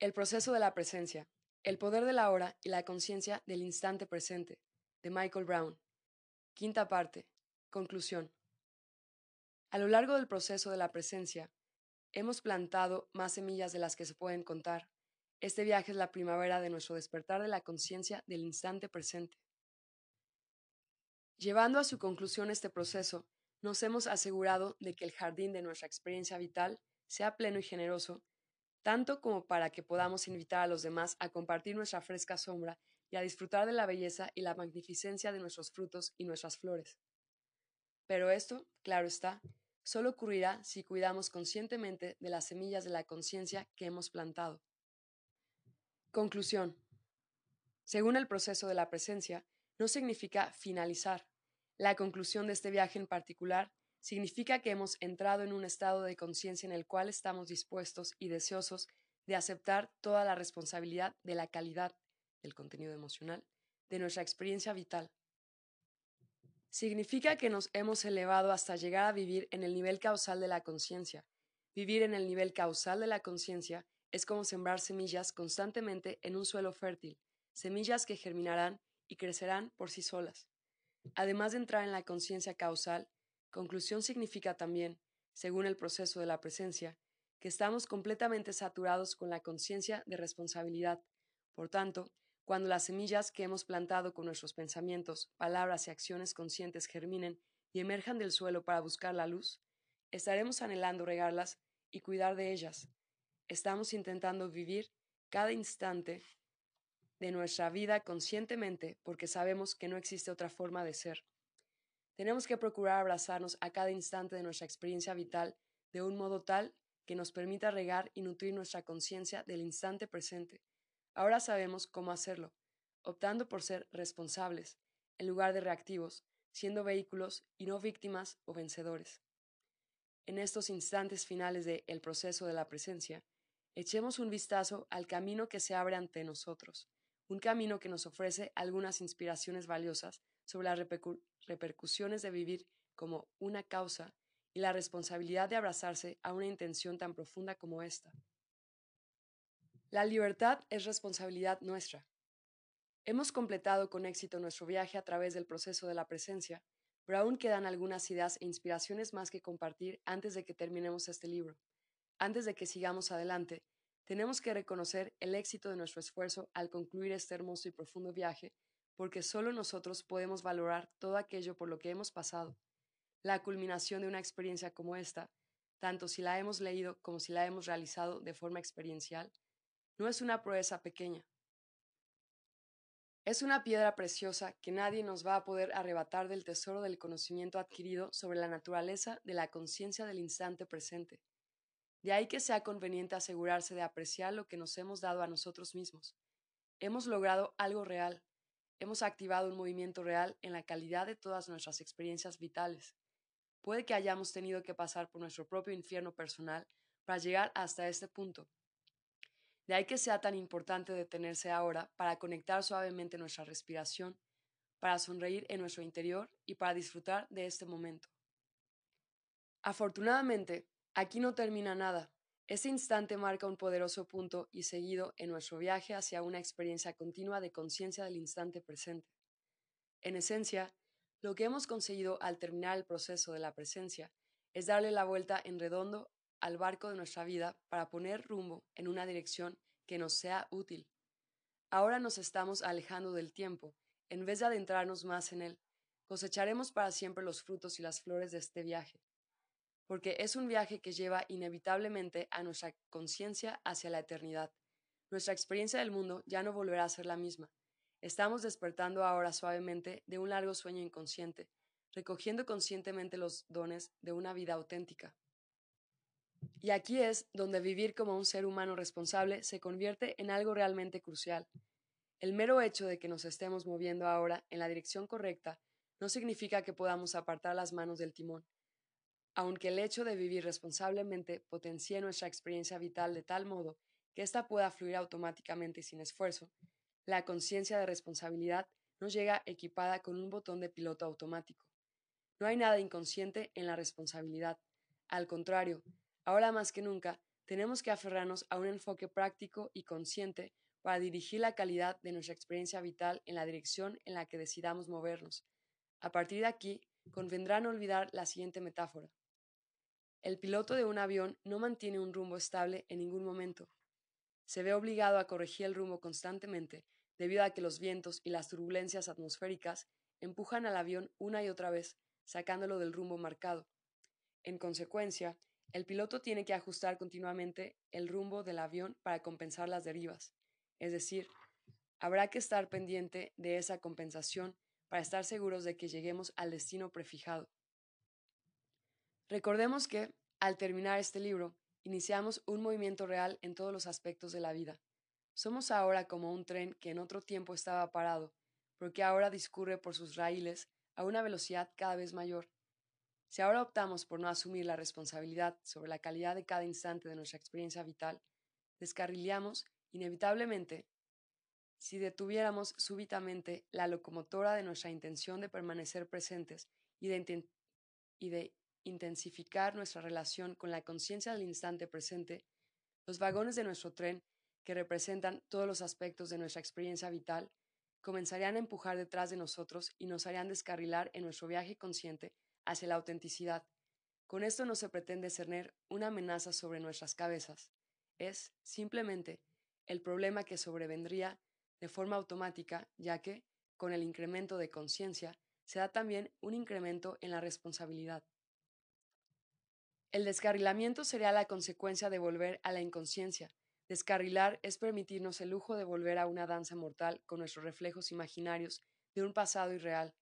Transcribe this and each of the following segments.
El proceso de la presencia, el poder de la hora y la conciencia del instante presente, de Michael Brown. Quinta parte. Conclusión. A lo largo del proceso de la presencia, hemos plantado más semillas de las que se pueden contar. Este viaje es la primavera de nuestro despertar de la conciencia del instante presente. Llevando a su conclusión este proceso, nos hemos asegurado de que el jardín de nuestra experiencia vital sea pleno y generoso tanto como para que podamos invitar a los demás a compartir nuestra fresca sombra y a disfrutar de la belleza y la magnificencia de nuestros frutos y nuestras flores. Pero esto, claro está, solo ocurrirá si cuidamos conscientemente de las semillas de la conciencia que hemos plantado. Conclusión. Según el proceso de la presencia, no significa finalizar. La conclusión de este viaje en particular significa que hemos entrado en un estado de conciencia en el cual estamos dispuestos y deseosos de aceptar toda la responsabilidad de la calidad del contenido emocional de nuestra experiencia vital. Significa que nos hemos elevado hasta llegar a vivir en el nivel causal de la conciencia. Vivir en el nivel causal de la conciencia es como sembrar semillas constantemente en un suelo fértil, semillas que germinarán y crecerán por sí solas. Además de entrar en la conciencia causal, Conclusión significa también, según el proceso de la presencia, que estamos completamente saturados con la conciencia de responsabilidad. Por tanto, cuando las semillas que hemos plantado con nuestros pensamientos, palabras y acciones conscientes germinen y emerjan del suelo para buscar la luz, estaremos anhelando regarlas y cuidar de ellas. Estamos intentando vivir cada instante de nuestra vida conscientemente porque sabemos que no existe otra forma de ser. Tenemos que procurar abrazarnos a cada instante de nuestra experiencia vital de un modo tal que nos permita regar y nutrir nuestra conciencia del instante presente. Ahora sabemos cómo hacerlo, optando por ser responsables, en lugar de reactivos, siendo vehículos y no víctimas o vencedores. En estos instantes finales del el proceso de la presencia, echemos un vistazo al camino que se abre ante nosotros, un camino que nos ofrece algunas inspiraciones valiosas sobre las repercusiones de vivir como una causa y la responsabilidad de abrazarse a una intención tan profunda como esta. La libertad es responsabilidad nuestra. Hemos completado con éxito nuestro viaje a través del proceso de la presencia, pero aún quedan algunas ideas e inspiraciones más que compartir antes de que terminemos este libro. Antes de que sigamos adelante, tenemos que reconocer el éxito de nuestro esfuerzo al concluir este hermoso y profundo viaje porque solo nosotros podemos valorar todo aquello por lo que hemos pasado. La culminación de una experiencia como esta, tanto si la hemos leído como si la hemos realizado de forma experiencial, no es una proeza pequeña. Es una piedra preciosa que nadie nos va a poder arrebatar del tesoro del conocimiento adquirido sobre la naturaleza de la conciencia del instante presente. De ahí que sea conveniente asegurarse de apreciar lo que nos hemos dado a nosotros mismos. Hemos logrado algo real, hemos activado un movimiento real en la calidad de todas nuestras experiencias vitales. Puede que hayamos tenido que pasar por nuestro propio infierno personal para llegar hasta este punto. De ahí que sea tan importante detenerse ahora para conectar suavemente nuestra respiración, para sonreír en nuestro interior y para disfrutar de este momento. Afortunadamente, aquí no termina nada. Ese instante marca un poderoso punto y seguido en nuestro viaje hacia una experiencia continua de conciencia del instante presente. En esencia, lo que hemos conseguido al terminar el proceso de la presencia es darle la vuelta en redondo al barco de nuestra vida para poner rumbo en una dirección que nos sea útil. Ahora nos estamos alejando del tiempo, en vez de adentrarnos más en él, cosecharemos para siempre los frutos y las flores de este viaje porque es un viaje que lleva inevitablemente a nuestra conciencia hacia la eternidad. Nuestra experiencia del mundo ya no volverá a ser la misma. Estamos despertando ahora suavemente de un largo sueño inconsciente, recogiendo conscientemente los dones de una vida auténtica. Y aquí es donde vivir como un ser humano responsable se convierte en algo realmente crucial. El mero hecho de que nos estemos moviendo ahora en la dirección correcta no significa que podamos apartar las manos del timón aunque el hecho de vivir responsablemente potencie nuestra experiencia vital de tal modo que ésta pueda fluir automáticamente y sin esfuerzo, la conciencia de responsabilidad nos llega equipada con un botón de piloto automático. No hay nada inconsciente en la responsabilidad. Al contrario, ahora más que nunca, tenemos que aferrarnos a un enfoque práctico y consciente para dirigir la calidad de nuestra experiencia vital en la dirección en la que decidamos movernos. A partir de aquí, convendrá no olvidar la siguiente metáfora. El piloto de un avión no mantiene un rumbo estable en ningún momento. Se ve obligado a corregir el rumbo constantemente debido a que los vientos y las turbulencias atmosféricas empujan al avión una y otra vez, sacándolo del rumbo marcado. En consecuencia, el piloto tiene que ajustar continuamente el rumbo del avión para compensar las derivas. Es decir, habrá que estar pendiente de esa compensación para estar seguros de que lleguemos al destino prefijado. Recordemos que, al terminar este libro, iniciamos un movimiento real en todos los aspectos de la vida. Somos ahora como un tren que en otro tiempo estaba parado, porque ahora discurre por sus raíles a una velocidad cada vez mayor. Si ahora optamos por no asumir la responsabilidad sobre la calidad de cada instante de nuestra experiencia vital, descarrileamos inevitablemente si detuviéramos súbitamente la locomotora de nuestra intención de permanecer presentes y de, y de intensificar nuestra relación con la conciencia del instante presente, los vagones de nuestro tren, que representan todos los aspectos de nuestra experiencia vital, comenzarían a empujar detrás de nosotros y nos harían descarrilar en nuestro viaje consciente hacia la autenticidad. Con esto no se pretende cerner una amenaza sobre nuestras cabezas. Es, simplemente, el problema que sobrevendría de forma automática, ya que, con el incremento de conciencia, se da también un incremento en la responsabilidad. El descarrilamiento sería la consecuencia de volver a la inconsciencia. Descarrilar es permitirnos el lujo de volver a una danza mortal con nuestros reflejos imaginarios de un pasado irreal.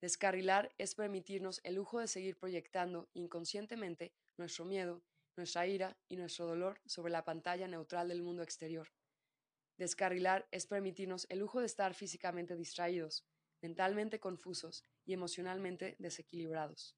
Descarrilar es permitirnos el lujo de seguir proyectando inconscientemente nuestro miedo, nuestra ira y nuestro dolor sobre la pantalla neutral del mundo exterior. Descarrilar es permitirnos el lujo de estar físicamente distraídos, mentalmente confusos y emocionalmente desequilibrados.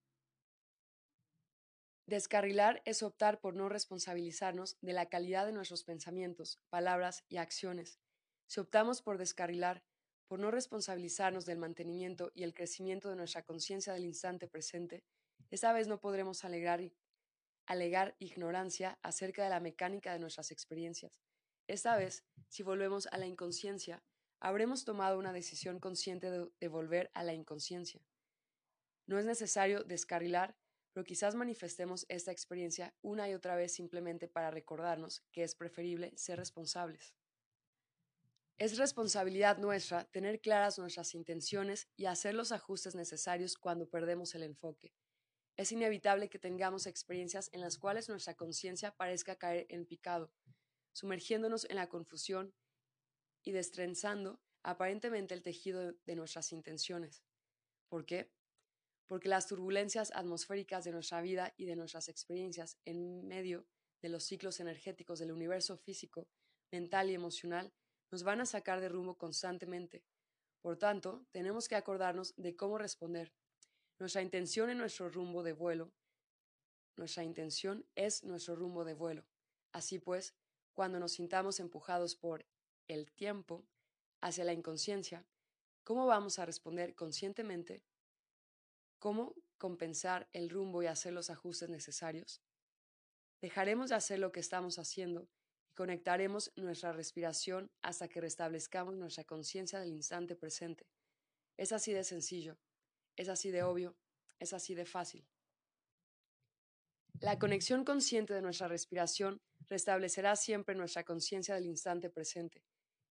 Descarrilar es optar por no responsabilizarnos de la calidad de nuestros pensamientos, palabras y acciones. Si optamos por descarrilar, por no responsabilizarnos del mantenimiento y el crecimiento de nuestra conciencia del instante presente, esa vez no podremos alegar, alegar ignorancia acerca de la mecánica de nuestras experiencias. Esta vez, si volvemos a la inconsciencia, habremos tomado una decisión consciente de, de volver a la inconsciencia. No es necesario descarrilar pero quizás manifestemos esta experiencia una y otra vez simplemente para recordarnos que es preferible ser responsables. Es responsabilidad nuestra tener claras nuestras intenciones y hacer los ajustes necesarios cuando perdemos el enfoque. Es inevitable que tengamos experiencias en las cuales nuestra conciencia parezca caer en picado, sumergiéndonos en la confusión y destrenzando aparentemente el tejido de nuestras intenciones. ¿Por qué? Porque las turbulencias atmosféricas de nuestra vida y de nuestras experiencias en medio de los ciclos energéticos del universo físico, mental y emocional nos van a sacar de rumbo constantemente. Por tanto, tenemos que acordarnos de cómo responder. Nuestra intención en nuestro rumbo de vuelo, nuestra intención es nuestro rumbo de vuelo. Así pues, cuando nos sintamos empujados por el tiempo hacia la inconsciencia, ¿cómo vamos a responder conscientemente ¿Cómo compensar el rumbo y hacer los ajustes necesarios? Dejaremos de hacer lo que estamos haciendo y conectaremos nuestra respiración hasta que restablezcamos nuestra conciencia del instante presente. Es así de sencillo, es así de obvio, es así de fácil. La conexión consciente de nuestra respiración restablecerá siempre nuestra conciencia del instante presente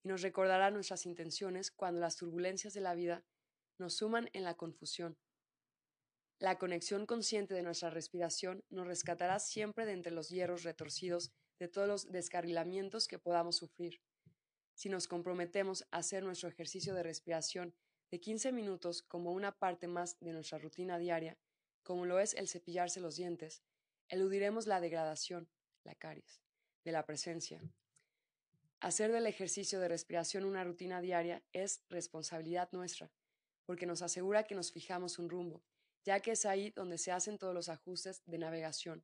y nos recordará nuestras intenciones cuando las turbulencias de la vida nos suman en la confusión la conexión consciente de nuestra respiración nos rescatará siempre de entre los hierros retorcidos de todos los descarrilamientos que podamos sufrir. Si nos comprometemos a hacer nuestro ejercicio de respiración de 15 minutos como una parte más de nuestra rutina diaria, como lo es el cepillarse los dientes, eludiremos la degradación, la caries, de la presencia. Hacer del ejercicio de respiración una rutina diaria es responsabilidad nuestra, porque nos asegura que nos fijamos un rumbo ya que es ahí donde se hacen todos los ajustes de navegación.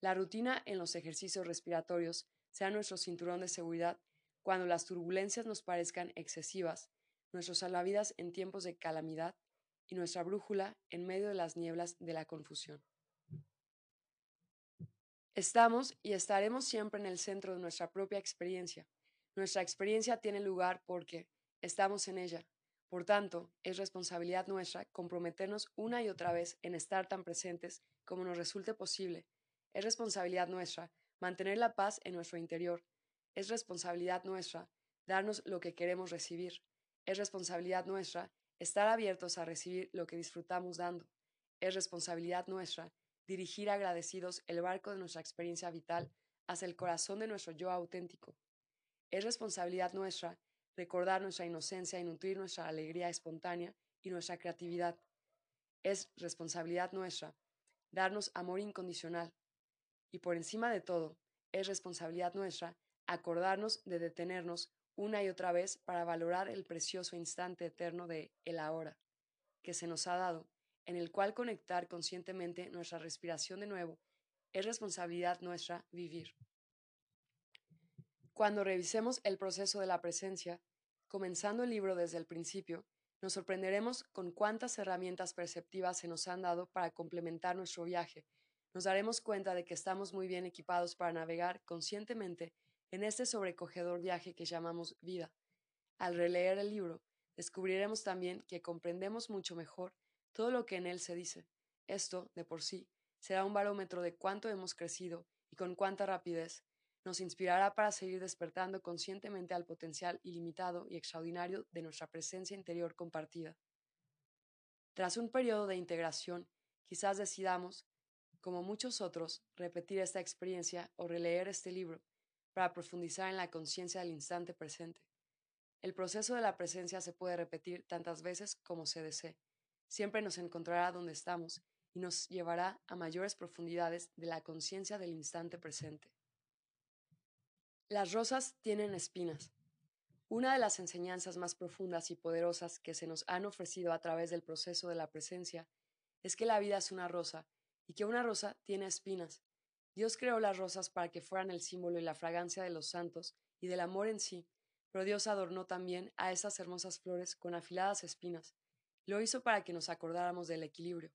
La rutina en los ejercicios respiratorios sea nuestro cinturón de seguridad cuando las turbulencias nos parezcan excesivas, nuestros salvavidas en tiempos de calamidad y nuestra brújula en medio de las nieblas de la confusión. Estamos y estaremos siempre en el centro de nuestra propia experiencia. Nuestra experiencia tiene lugar porque estamos en ella. Por tanto, es responsabilidad nuestra comprometernos una y otra vez en estar tan presentes como nos resulte posible. Es responsabilidad nuestra mantener la paz en nuestro interior. Es responsabilidad nuestra darnos lo que queremos recibir. Es responsabilidad nuestra estar abiertos a recibir lo que disfrutamos dando. Es responsabilidad nuestra dirigir agradecidos el barco de nuestra experiencia vital hacia el corazón de nuestro yo auténtico. Es responsabilidad nuestra recordar nuestra inocencia y nutrir nuestra alegría espontánea y nuestra creatividad. Es responsabilidad nuestra darnos amor incondicional. Y por encima de todo, es responsabilidad nuestra acordarnos de detenernos una y otra vez para valorar el precioso instante eterno de el ahora que se nos ha dado en el cual conectar conscientemente nuestra respiración de nuevo, es responsabilidad nuestra vivir. Cuando revisemos el proceso de la presencia, comenzando el libro desde el principio, nos sorprenderemos con cuántas herramientas perceptivas se nos han dado para complementar nuestro viaje. Nos daremos cuenta de que estamos muy bien equipados para navegar conscientemente en este sobrecogedor viaje que llamamos vida. Al releer el libro, descubriremos también que comprendemos mucho mejor todo lo que en él se dice. Esto, de por sí, será un barómetro de cuánto hemos crecido y con cuánta rapidez. Nos inspirará para seguir despertando conscientemente al potencial ilimitado y extraordinario de nuestra presencia interior compartida. Tras un periodo de integración, quizás decidamos, como muchos otros, repetir esta experiencia o releer este libro para profundizar en la conciencia del instante presente. El proceso de la presencia se puede repetir tantas veces como se desee siempre nos encontrará donde estamos y nos llevará a mayores profundidades de la conciencia del instante presente. Las rosas tienen espinas. Una de las enseñanzas más profundas y poderosas que se nos han ofrecido a través del proceso de la presencia es que la vida es una rosa y que una rosa tiene espinas. Dios creó las rosas para que fueran el símbolo y la fragancia de los santos y del amor en sí, pero Dios adornó también a esas hermosas flores con afiladas espinas. Lo hizo para que nos acordáramos del equilibrio,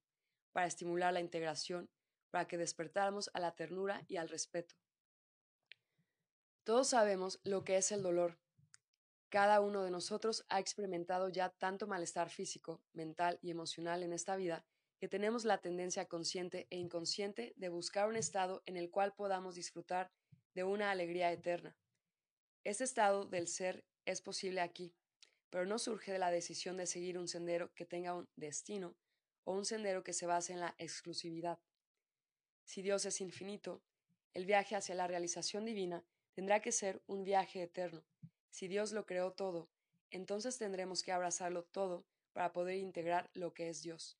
para estimular la integración, para que despertáramos a la ternura y al respeto. Todos sabemos lo que es el dolor. Cada uno de nosotros ha experimentado ya tanto malestar físico, mental y emocional en esta vida que tenemos la tendencia consciente e inconsciente de buscar un estado en el cual podamos disfrutar de una alegría eterna. Este estado del ser es posible aquí, pero no surge de la decisión de seguir un sendero que tenga un destino o un sendero que se base en la exclusividad. Si Dios es infinito, el viaje hacia la realización divina tendrá que ser un viaje eterno. Si Dios lo creó todo, entonces tendremos que abrazarlo todo para poder integrar lo que es Dios.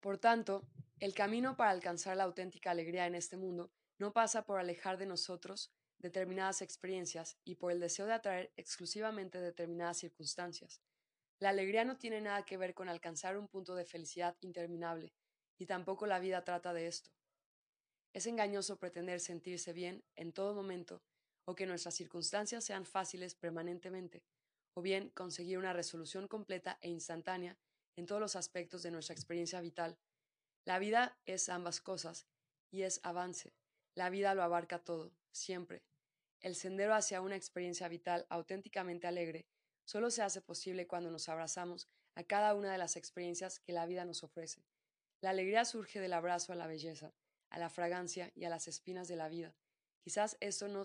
Por tanto, el camino para alcanzar la auténtica alegría en este mundo no pasa por alejar de nosotros determinadas experiencias y por el deseo de atraer exclusivamente determinadas circunstancias. La alegría no tiene nada que ver con alcanzar un punto de felicidad interminable, y tampoco la vida trata de esto. Es engañoso pretender sentirse bien en todo momento o que nuestras circunstancias sean fáciles permanentemente, o bien conseguir una resolución completa e instantánea en todos los aspectos de nuestra experiencia vital. La vida es ambas cosas y es avance. La vida lo abarca todo, siempre, el sendero hacia una experiencia vital auténticamente alegre solo se hace posible cuando nos abrazamos a cada una de las experiencias que la vida nos ofrece. La alegría surge del abrazo a la belleza, a la fragancia y a las espinas de la vida. Quizás esto no,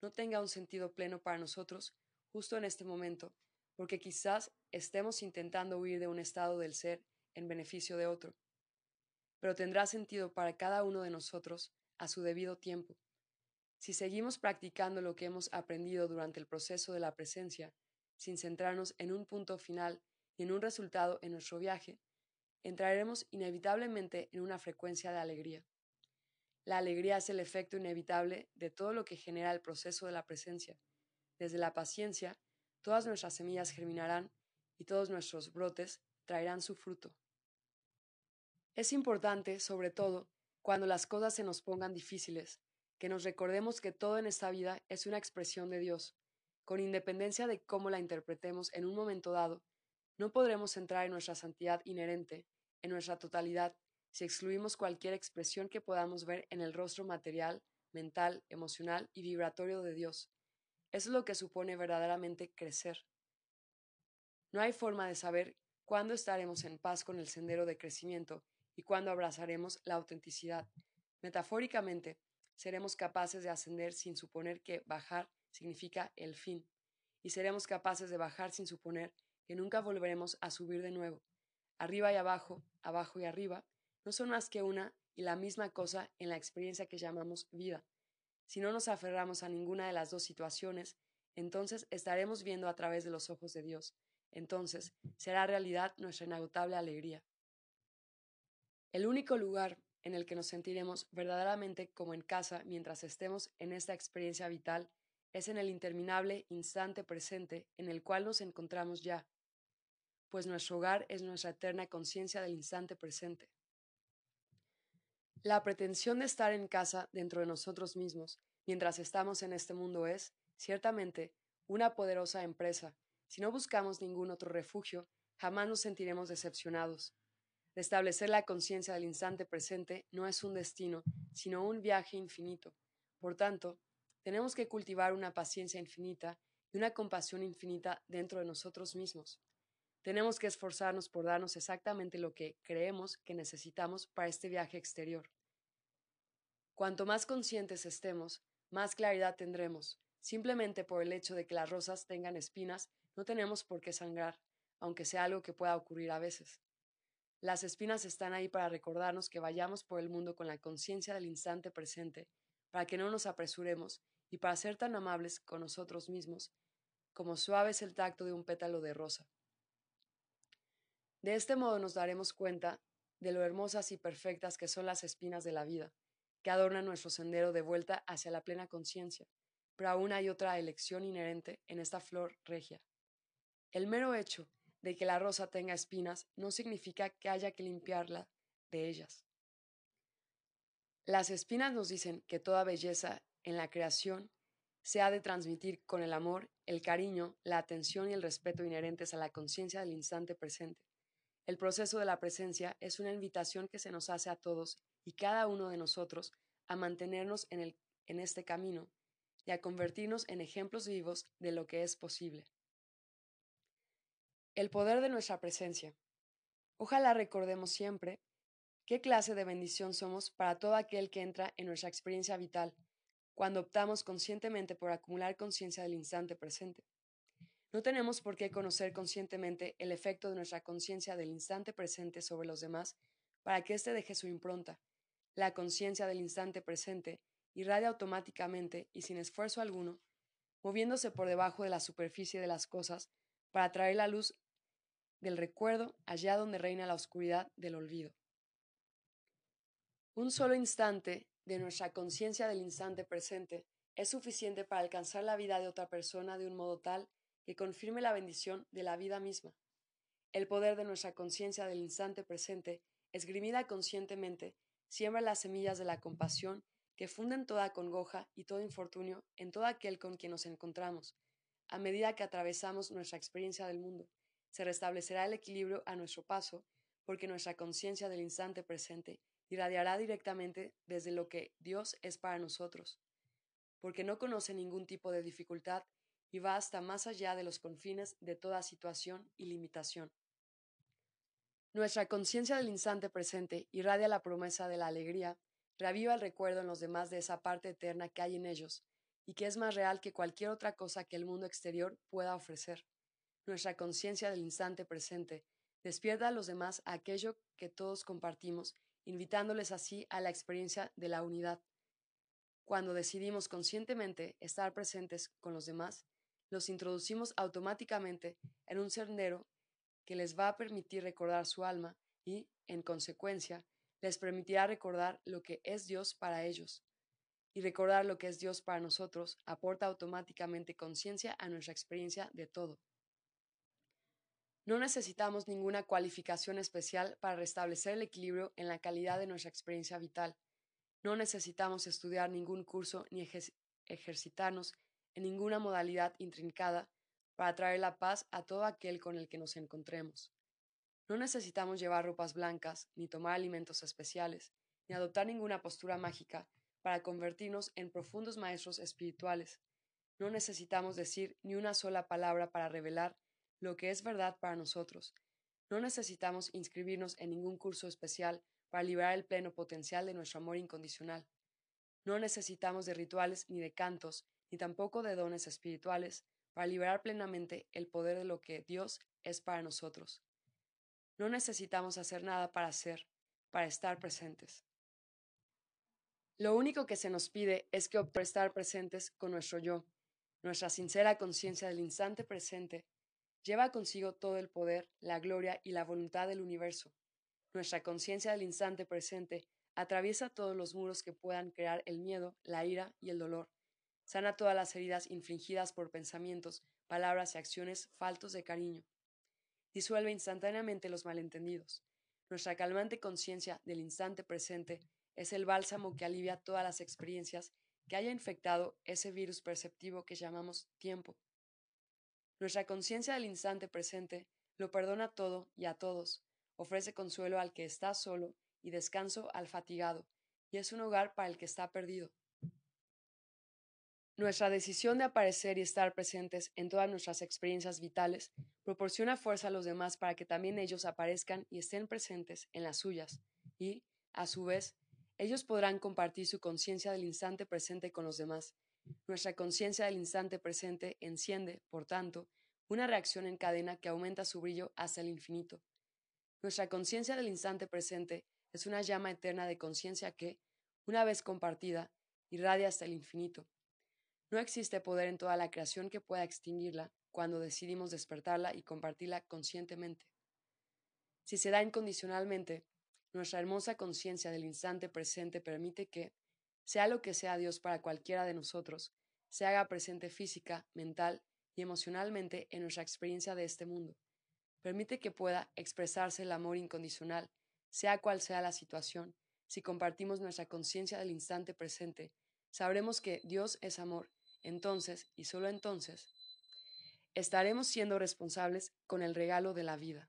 no tenga un sentido pleno para nosotros justo en este momento, porque quizás estemos intentando huir de un estado del ser en beneficio de otro. Pero tendrá sentido para cada uno de nosotros a su debido tiempo. Si seguimos practicando lo que hemos aprendido durante el proceso de la presencia, sin centrarnos en un punto final y en un resultado en nuestro viaje, entraremos inevitablemente en una frecuencia de alegría. La alegría es el efecto inevitable de todo lo que genera el proceso de la presencia. Desde la paciencia, todas nuestras semillas germinarán y todos nuestros brotes traerán su fruto. Es importante, sobre todo, cuando las cosas se nos pongan difíciles, que nos recordemos que todo en esta vida es una expresión de Dios. Con independencia de cómo la interpretemos en un momento dado, no podremos entrar en nuestra santidad inherente, en nuestra totalidad, si excluimos cualquier expresión que podamos ver en el rostro material, mental, emocional y vibratorio de Dios. Eso es lo que supone verdaderamente crecer. No hay forma de saber cuándo estaremos en paz con el sendero de crecimiento y cuándo abrazaremos la autenticidad. Metafóricamente, seremos capaces de ascender sin suponer que bajar significa el fin, y seremos capaces de bajar sin suponer que nunca volveremos a subir de nuevo. Arriba y abajo, abajo y arriba, no son más que una y la misma cosa en la experiencia que llamamos vida. Si no nos aferramos a ninguna de las dos situaciones, entonces estaremos viendo a través de los ojos de Dios. Entonces será realidad nuestra inagotable alegría. El único lugar en el que nos sentiremos verdaderamente como en casa mientras estemos en esta experiencia vital es en el interminable instante presente en el cual nos encontramos ya, pues nuestro hogar es nuestra eterna conciencia del instante presente. La pretensión de estar en casa dentro de nosotros mismos mientras estamos en este mundo es, ciertamente, una poderosa empresa. Si no buscamos ningún otro refugio, jamás nos sentiremos decepcionados. Restablecer la conciencia del instante presente no es un destino, sino un viaje infinito. Por tanto, tenemos que cultivar una paciencia infinita y una compasión infinita dentro de nosotros mismos. Tenemos que esforzarnos por darnos exactamente lo que creemos que necesitamos para este viaje exterior. Cuanto más conscientes estemos, más claridad tendremos. Simplemente por el hecho de que las rosas tengan espinas, no tenemos por qué sangrar, aunque sea algo que pueda ocurrir a veces. Las espinas están ahí para recordarnos que vayamos por el mundo con la conciencia del instante presente, para que no nos apresuremos y para ser tan amables con nosotros mismos como suave es el tacto de un pétalo de rosa. De este modo nos daremos cuenta de lo hermosas y perfectas que son las espinas de la vida, que adornan nuestro sendero de vuelta hacia la plena conciencia, pero aún hay otra elección inherente en esta flor regia. El mero hecho de que la rosa tenga espinas no significa que haya que limpiarla de ellas. Las espinas nos dicen que toda belleza en la creación se ha de transmitir con el amor, el cariño, la atención y el respeto inherentes a la conciencia del instante presente. El proceso de la presencia es una invitación que se nos hace a todos y cada uno de nosotros a mantenernos en, el, en este camino y a convertirnos en ejemplos vivos de lo que es posible. El poder de nuestra presencia. Ojalá recordemos siempre qué clase de bendición somos para todo aquel que entra en nuestra experiencia vital, cuando optamos conscientemente por acumular conciencia del instante presente. No tenemos por qué conocer conscientemente el efecto de nuestra conciencia del instante presente sobre los demás para que éste deje su impronta. La conciencia del instante presente irradia automáticamente y sin esfuerzo alguno, moviéndose por debajo de la superficie de las cosas para traer la luz del recuerdo allá donde reina la oscuridad del olvido. Un solo instante de nuestra conciencia del instante presente es suficiente para alcanzar la vida de otra persona de un modo tal que confirme la bendición de la vida misma. El poder de nuestra conciencia del instante presente, esgrimida conscientemente, siembra las semillas de la compasión que funden toda congoja y todo infortunio en todo aquel con quien nos encontramos, a medida que atravesamos nuestra experiencia del mundo se restablecerá el equilibrio a nuestro paso, porque nuestra conciencia del instante presente irradiará directamente desde lo que Dios es para nosotros, porque no conoce ningún tipo de dificultad y va hasta más allá de los confines de toda situación y limitación. Nuestra conciencia del instante presente irradia la promesa de la alegría, reaviva el recuerdo en los demás de esa parte eterna que hay en ellos, y que es más real que cualquier otra cosa que el mundo exterior pueda ofrecer nuestra conciencia del instante presente, despierta a los demás aquello que todos compartimos, invitándoles así a la experiencia de la unidad. Cuando decidimos conscientemente estar presentes con los demás, los introducimos automáticamente en un sendero que les va a permitir recordar su alma y, en consecuencia, les permitirá recordar lo que es Dios para ellos. Y recordar lo que es Dios para nosotros aporta automáticamente conciencia a nuestra experiencia de todo. No necesitamos ninguna cualificación especial para restablecer el equilibrio en la calidad de nuestra experiencia vital. No necesitamos estudiar ningún curso ni ejercitarnos en ninguna modalidad intrincada para traer la paz a todo aquel con el que nos encontremos. No necesitamos llevar ropas blancas, ni tomar alimentos especiales, ni adoptar ninguna postura mágica para convertirnos en profundos maestros espirituales. No necesitamos decir ni una sola palabra para revelar lo que es verdad para nosotros. No necesitamos inscribirnos en ningún curso especial para liberar el pleno potencial de nuestro amor incondicional. No necesitamos de rituales ni de cantos, ni tampoco de dones espirituales para liberar plenamente el poder de lo que Dios es para nosotros. No necesitamos hacer nada para ser, para estar presentes. Lo único que se nos pide es que opte estar presentes con nuestro yo. Nuestra sincera conciencia del instante presente lleva consigo todo el poder, la gloria y la voluntad del universo. Nuestra conciencia del instante presente atraviesa todos los muros que puedan crear el miedo, la ira y el dolor. Sana todas las heridas infligidas por pensamientos, palabras y acciones faltos de cariño. Disuelve instantáneamente los malentendidos. Nuestra calmante conciencia del instante presente es el bálsamo que alivia todas las experiencias que haya infectado ese virus perceptivo que llamamos tiempo. Nuestra conciencia del instante presente lo perdona todo y a todos, ofrece consuelo al que está solo y descanso al fatigado, y es un hogar para el que está perdido. Nuestra decisión de aparecer y estar presentes en todas nuestras experiencias vitales proporciona fuerza a los demás para que también ellos aparezcan y estén presentes en las suyas, y, a su vez, ellos podrán compartir su conciencia del instante presente con los demás. Nuestra conciencia del instante presente enciende, por tanto, una reacción en cadena que aumenta su brillo hasta el infinito. Nuestra conciencia del instante presente es una llama eterna de conciencia que, una vez compartida, irradia hasta el infinito. No existe poder en toda la creación que pueda extinguirla cuando decidimos despertarla y compartirla conscientemente. Si se da incondicionalmente, nuestra hermosa conciencia del instante presente permite que, sea lo que sea Dios para cualquiera de nosotros, se haga presente física, mental y emocionalmente en nuestra experiencia de este mundo. Permite que pueda expresarse el amor incondicional, sea cual sea la situación. Si compartimos nuestra conciencia del instante presente, sabremos que Dios es amor. Entonces, y solo entonces, estaremos siendo responsables con el regalo de la vida.